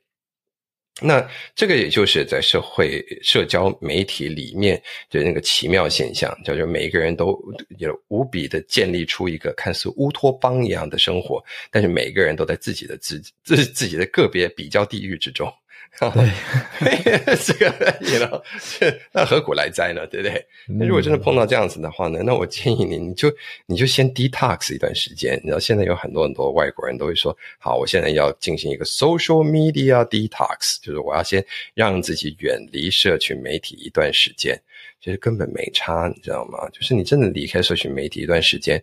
那这个也就是在社会社交媒体里面的那个奇妙现象，叫做每一个人都有无比的建立出一个看似乌托邦一样的生活，但是每一个人都在自己的自自自己的个别比较地域之中。对，[laughs] 这个你知道，那何苦来哉呢？对不对？那如果真的碰到这样子的话呢？那我建议你，你就你就先 detox 一段时间。你知道，现在有很多很多外国人都会说：“好，我现在要进行一个 social media detox，就是我要先让自己远离社群媒体一段时间。”其实根本没差，你知道吗？就是你真的离开社群媒体一段时间，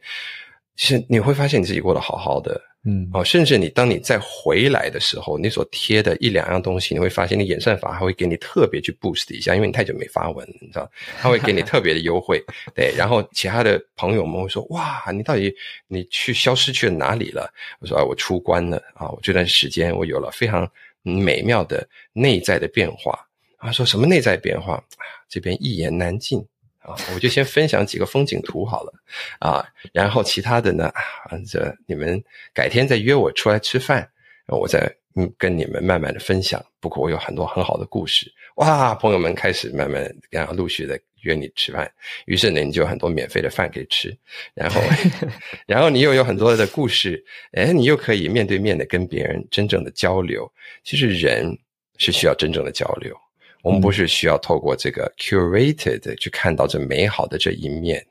其实你会发现你自己过得好好的。嗯，哦，甚至你当你再回来的时候，你所贴的一两样东西，你会发现你演算法还会给你特别去 boost 一下，因为你太久没发文，你知道，他会给你特别的优惠，[laughs] 对。然后其他的朋友们会说：“哇，你到底你去消失去了哪里了？”我说：“啊，我出关了啊！我这段时间我有了非常美妙的内在的变化。”他说：“什么内在变化？这边一言难尽。”啊，我就先分享几个风景图好了，啊，然后其他的呢，啊，这你们改天再约我出来吃饭，我再嗯跟你们慢慢的分享。不过我有很多很好的故事，哇，朋友们开始慢慢然后陆续的约你吃饭，于是呢你就有很多免费的饭可以吃，然后 [laughs] 然后你又有很多的故事，哎，你又可以面对面的跟别人真正的交流。其实人是需要真正的交流。我们不是需要透过这个 curated 去看到这美好的这一面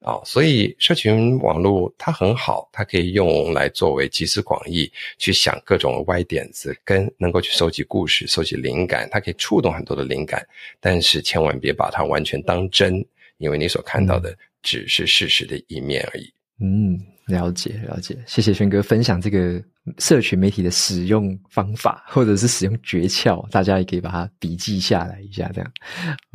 啊、哦，所以社群网络它很好，它可以用来作为集思广益，去想各种歪点子，跟能够去收集故事、收集灵感，它可以触动很多的灵感，但是千万别把它完全当真，因为你所看到的只是事实的一面而已。嗯，了解了解，谢谢轩哥分享这个。社群媒体的使用方法，或者是使用诀窍，大家也可以把它笔记下来一下，这样。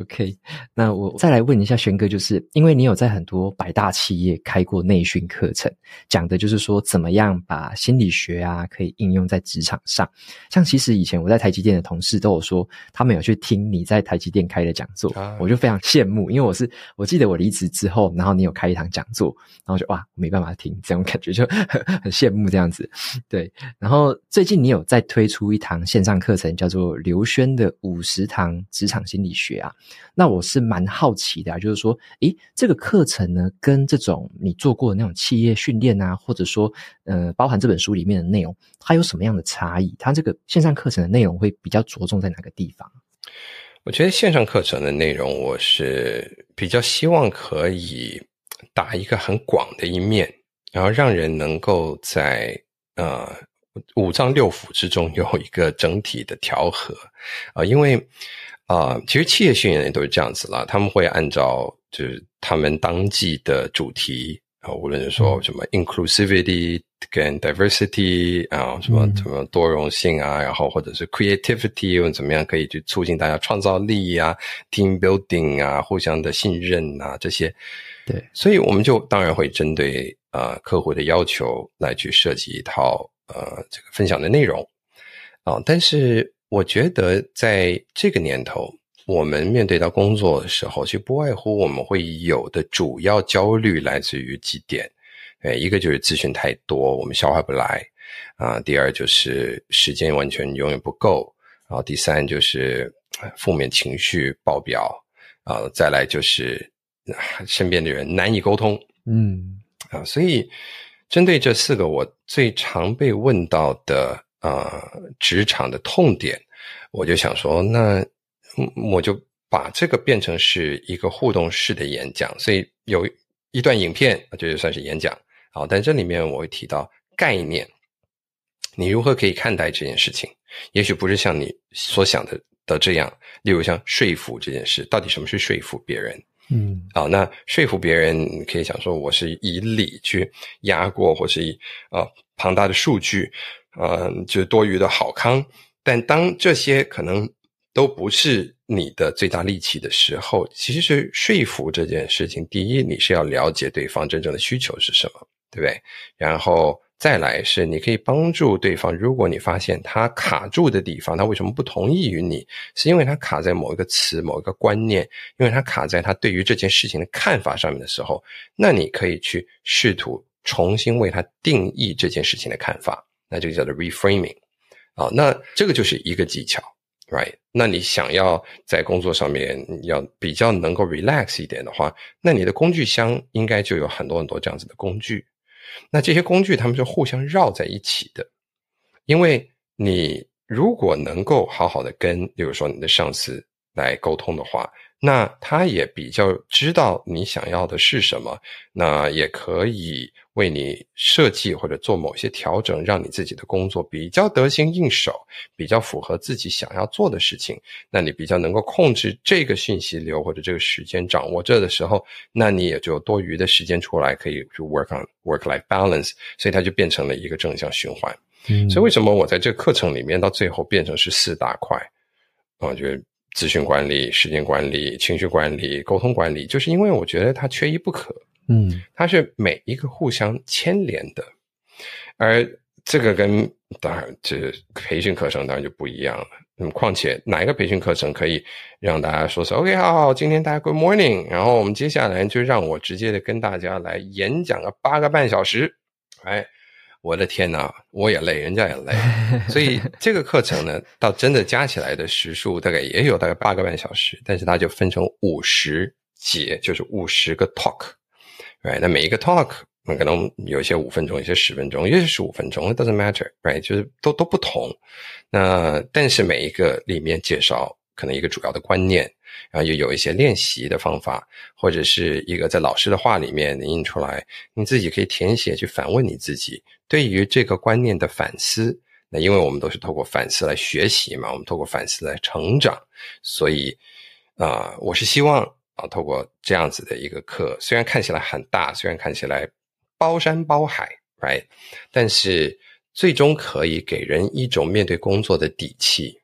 OK，那我再来问一下轩哥，就是因为你有在很多百大企业开过内训课程，讲的就是说怎么样把心理学啊可以应用在职场上。像其实以前我在台积电的同事都有说，他们有去听你在台积电开的讲座，我就非常羡慕，因为我是我记得我离职之后，然后你有开一堂讲座，然后就哇没办法听，这种感觉就很很羡慕这样子，对。然后最近你有在推出一堂线上课程，叫做刘轩的五十堂职场心理学啊。那我是蛮好奇的啊，就是说，诶，这个课程呢，跟这种你做过的那种企业训练啊，或者说，呃，包含这本书里面的内容，它有什么样的差异？它这个线上课程的内容会比较着重在哪个地方？我觉得线上课程的内容，我是比较希望可以打一个很广的一面，然后让人能够在。呃，五脏六腑之中有一个整体的调和。啊、呃，因为啊、呃，其实企业训练也都是这样子啦，他们会按照就是他们当季的主题啊、呃，无论是说什么 inclusivity 跟 diversity 啊、呃，什么什么多容性啊，然后或者是 creativity 又怎么样可以去促进大家创造力啊，team building 啊，互相的信任啊这些，对，所以我们就当然会针对。呃，客户的要求来去设计一套呃这个分享的内容。啊，但是我觉得在这个年头，我们面对到工作的时候，其实不外乎我们会有的主要焦虑来自于几点，呃，一个就是资讯太多，我们消化不来啊；第二就是时间完全永远不够，然后第三就是负面情绪爆表啊；再来就是身边的人难以沟通，嗯。啊，所以针对这四个我最常被问到的呃职场的痛点，我就想说，那我就把这个变成是一个互动式的演讲，所以有一段影片，这就算是演讲。好，但这里面我会提到概念，你如何可以看待这件事情？也许不是像你所想的的这样。例如像说服这件事，到底什么是说服别人？嗯，好，那说服别人，你可以想说，我是以理去压过，或是以啊庞大的数据，呃，就多余的好康。但当这些可能都不是你的最大利器的时候，其实是说服这件事情，第一，你是要了解对方真正的需求是什么，对不对？然后。再来是，你可以帮助对方。如果你发现他卡住的地方，他为什么不同意于你？是因为他卡在某一个词、某一个观念，因为他卡在他对于这件事情的看法上面的时候，那你可以去试图重新为他定义这件事情的看法，那就叫做 reframing。啊，那这个就是一个技巧，right？那你想要在工作上面要比较能够 relax 一点的话，那你的工具箱应该就有很多很多这样子的工具。那这些工具，它们是互相绕在一起的，因为你如果能够好好的跟，比如说你的上司来沟通的话，那他也比较知道你想要的是什么，那也可以为你设计或者做某些调整，让你自己的工作比较得心应手，比较符合自己想要做的事情。那你比较能够控制这个讯息流或者这个时间掌握这的时候，那你也就多余的时间出来可以去 work on work-life balance，所以它就变成了一个正向循环。嗯，所以为什么我在这个课程里面到最后变成是四大块？我觉得。资讯管理、时间管理、情绪管理、沟通管理，就是因为我觉得它缺一不可。嗯，它是每一个互相牵连的，而这个跟当然这培训课程当然就不一样了。那么，况且哪一个培训课程可以让大家说说 OK，好好，今天大家 Good morning，然后我们接下来就让我直接的跟大家来演讲个八个半小时，哎。我的天呐，我也累，人家也累，所以 [laughs] 这个课程呢，到真的加起来的时数大概也有大概八个半小时，但是它就分成五十节，就是五十个 talk，right？那每一个 talk，那可能有些五分钟，有些十分钟，有些十五分钟，it doesn't matter，right？就是都都不同。那但是每一个里面介绍可能一个主要的观念，然后又有一些练习的方法，或者是一个在老师的话里面你印出来，你自己可以填写去反问你自己。对于这个观念的反思，那因为我们都是透过反思来学习嘛，我们透过反思来成长，所以啊、我是希望啊，透过这样子的一个课，虽然看起来很大，虽然看起来包山包海，right，但是最终可以给人一种面对工作的底气，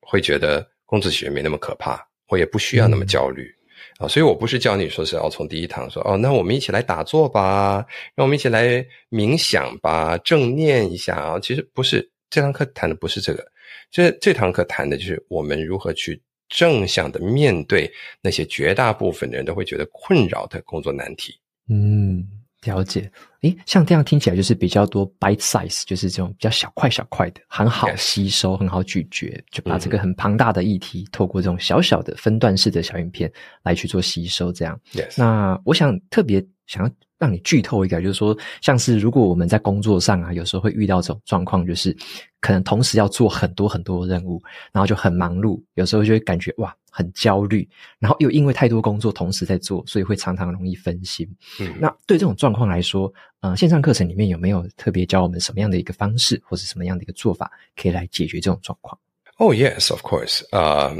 会觉得工作其实没那么可怕，我也不需要那么焦虑。嗯啊，所以我不是教你说是要从第一堂说哦，那我们一起来打坐吧，让我们一起来冥想吧，正念一下啊。其实不是，这堂课谈的不是这个，这这堂课谈的就是我们如何去正向的面对那些绝大部分的人都会觉得困扰的工作难题。嗯，了解。诶，像这样听起来就是比较多 bite size，就是这种比较小块小块的，很好吸收.很好咀嚼，就把这个很庞大的议题，嗯、透过这种小小的分段式的小影片来去做吸收。这样.那我想特别想要让你剧透一个，就是说，像是如果我们在工作上啊，有时候会遇到这种状况，就是可能同时要做很多很多任务，然后就很忙碌，有时候就会感觉哇。很焦虑，然后又因为太多工作同时在做，所以会常常容易分心。嗯，那对这种状况来说，呃，线上课程里面有没有特别教我们什么样的一个方式，或是什么样的一个做法，可以来解决这种状况？哦，oh，yes，of course。呃，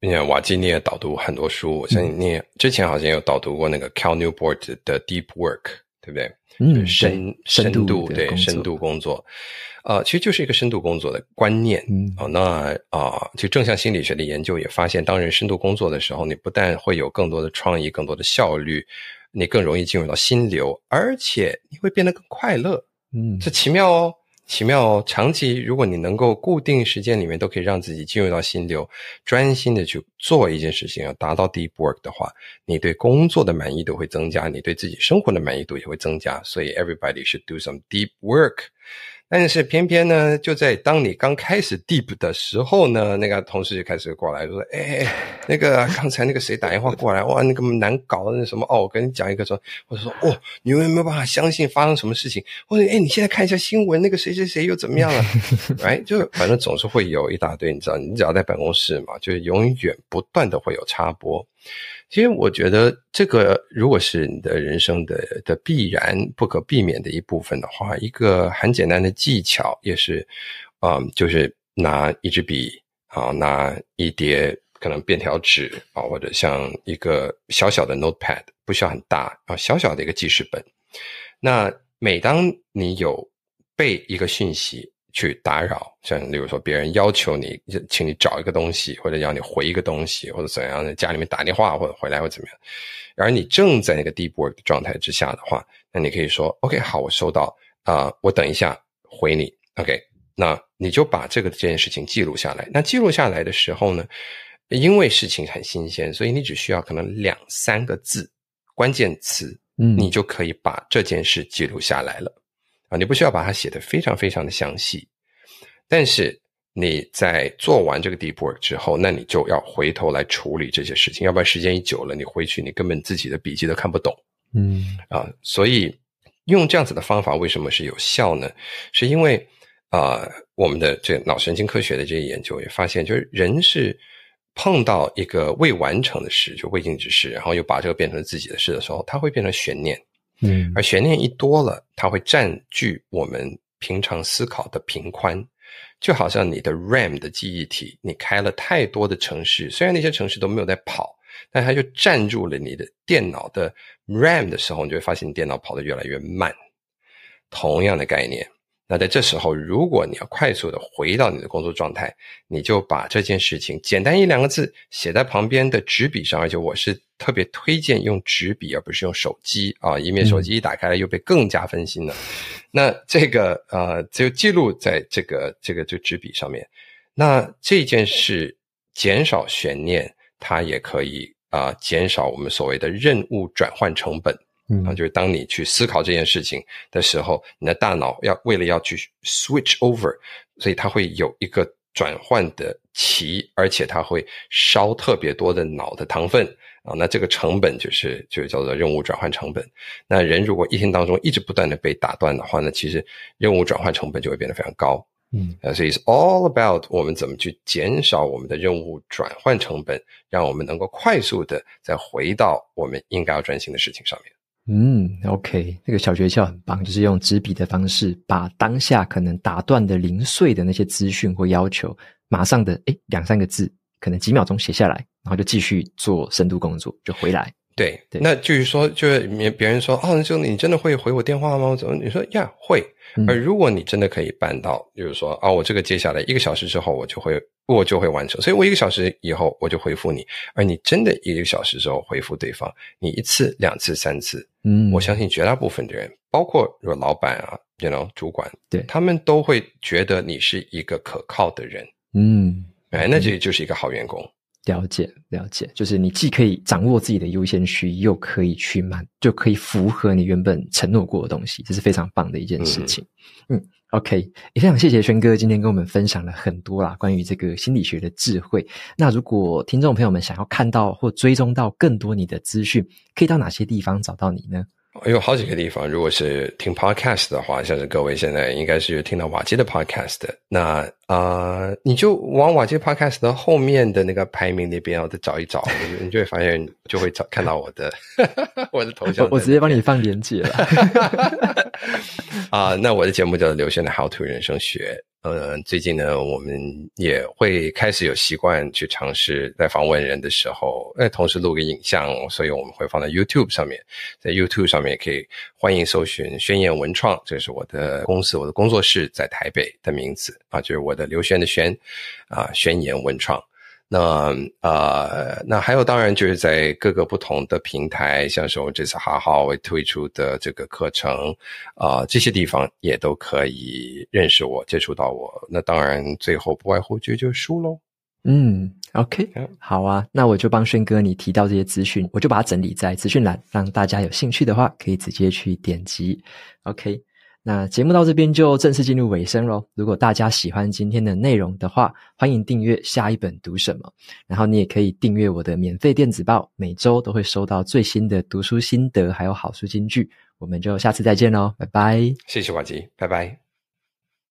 你看瓦基你也导读很多书，我相信你也之前好像有导读过那个 Cal Newport 的 Deep Work，对不对？嗯，深深度对深度工作。呃，其实就是一个深度工作的观念。嗯，哦，那啊、呃，就正向心理学的研究也发现，当人深度工作的时候，你不但会有更多的创意、更多的效率，你更容易进入到心流，而且你会变得更快乐。嗯，这奇妙哦，奇妙哦。长期如果你能够固定时间里面都可以让自己进入到心流，专心的去做一件事情，要达到 deep work 的话，你对工作的满意度会增加，你对自己生活的满意度也会增加。所以，everybody should do some deep work。但是偏偏呢，就在当你刚开始 deep 的时候呢，那个同事就开始过来说：“哎，那个刚才那个谁打电话过来，哇，那个难搞的那什么哦，我跟你讲一个说，或者说哦，你有没有办法相信发生什么事情？或者哎，你现在看一下新闻，那个谁谁谁又怎么样了？[laughs] 哎，就反正总是会有一大堆，你知道，你只要在办公室嘛，就是永远不断的会有插播。”其实我觉得，这个如果是你的人生的的必然不可避免的一部分的话，一个很简单的技巧也是，嗯，就是拿一支笔啊，拿一叠可能便条纸啊，或者像一个小小的 notepad，不需要很大啊，小小的一个记事本。那每当你有被一个讯息去打扰，像例如说别人要求你，请你找一个东西，或者要你回一个东西，或者怎样的，家里面打电话或者回来或怎么样，而你正在那个 deep work 的状态之下的话，那你可以说 OK，好，我收到啊，呃，我等一下回你 OK。那你就把这个这件事情记录下来。那记录下来的时候呢，因为事情很新鲜，所以你只需要可能两三个字关键词，嗯，你就可以把这件事记录下来了。啊，你不需要把它写得非常非常的详细。但是你在做完这个 deep work 之后，那你就要回头来处理这些事情，要不然时间一久了，你回去你根本自己的笔记都看不懂。嗯，啊，所以用这样子的方法为什么是有效呢？是因为。啊、呃，我们的这脑神经科学的这些研究也发现，就是人是碰到一个未完成的事，就未竟之事，然后又把这个变成自己的事的时候，它会变成悬念。嗯，而悬念一多了，它会占据我们平常思考的频宽，就好像你的 RAM 的记忆体，你开了太多的城市，虽然那些城市都没有在跑，但它就占住了你的电脑的 RAM 的时候，你就会发现你电脑跑得越来越慢。同样的概念。那在这时候，如果你要快速的回到你的工作状态，你就把这件事情简单一两个字写在旁边的纸笔上，而且我是特别推荐用纸笔，而不是用手机啊，以免手机一打开了又被更加分心了。嗯、那这个呃，就记录在这个这个这个纸笔上面。那这件事减少悬念，它也可以啊、呃，减少我们所谓的任务转换成本。嗯，啊，就是当你去思考这件事情的时候，你的大脑要为了要去 switch over，所以它会有一个转换的期，而且它会烧特别多的脑的糖分啊。那这个成本就是就叫做任务转换成本。那人如果一天当中一直不断的被打断的话，那其实任务转换成本就会变得非常高。嗯，啊，所以是 all about 我们怎么去减少我们的任务转换成本，让我们能够快速的再回到我们应该要专心的事情上面。嗯，OK，那个小诀窍很棒，就是用纸笔的方式，把当下可能打断的零碎的那些资讯或要求，马上的诶两三个字，可能几秒钟写下来，然后就继续做深度工作，就回来。对，对，那就是说，就是别人说，哦，就你真的会回我电话吗？怎么？你说呀，会。而如果你真的可以办到，就是说，啊，我这个接下来一个小时之后，我就会，我就会完成。所以我一个小时以后，我就回复你。而你真的一个小时之后回复对方，你一次、两次、三次，嗯，我相信绝大部分的人，包括如果老板啊，you know，主管，对，他们都会觉得你是一个可靠的人。嗯，哎，那这就是一个好员工。了解，了解，就是你既可以掌握自己的优先序，又可以去满，就可以符合你原本承诺过的东西，这是非常棒的一件事情。嗯，嗯，OK，也非常谢谢轩哥今天跟我们分享了很多啦，关于这个心理学的智慧。那如果听众朋友们想要看到或追踪到更多你的资讯，可以到哪些地方找到你呢？有好几个地方，如果是听 podcast 的话，像是各位现在应该是听到瓦基的 podcast，那、呃，你就往瓦基 podcast 的后面的那个排名那边，然后再找一找，[laughs] 你就会发现，就会找看到我的我的头像。我直接帮你放连接了。[laughs] 啊、呃，那我的节目叫做刘轩的 How to 人生学。呃，最近呢，我们也会开始有习惯去尝试在访问人的时候，哎，同时录个影像，所以我们会放在 YouTube 上面，在 YouTube 上面也可以欢迎搜寻“宣言文创”，这是我的公司，我的工作室在台北的名字啊，就是我的刘轩的轩啊，宣言文创。那呃，那还有当然就是在各个不同的平台，像是我们这次哈号会推出的这个课程啊、呃，这些地方也都可以认识我、接触到我。那当然最后不外乎就就输喽。嗯，OK，好啊，那我就帮轩哥你提到这些资讯，我就把它整理在资讯栏，让大家有兴趣的话可以直接去点击。OK。那节目到这边就正式进入尾声喽。如果大家喜欢今天的内容的话，欢迎订阅下一本读什么。然后你也可以订阅我的免费电子报，每周都会收到最新的读书心得，还有好书金句。我们就下次再见喽，拜拜。谢谢瓦吉，拜拜。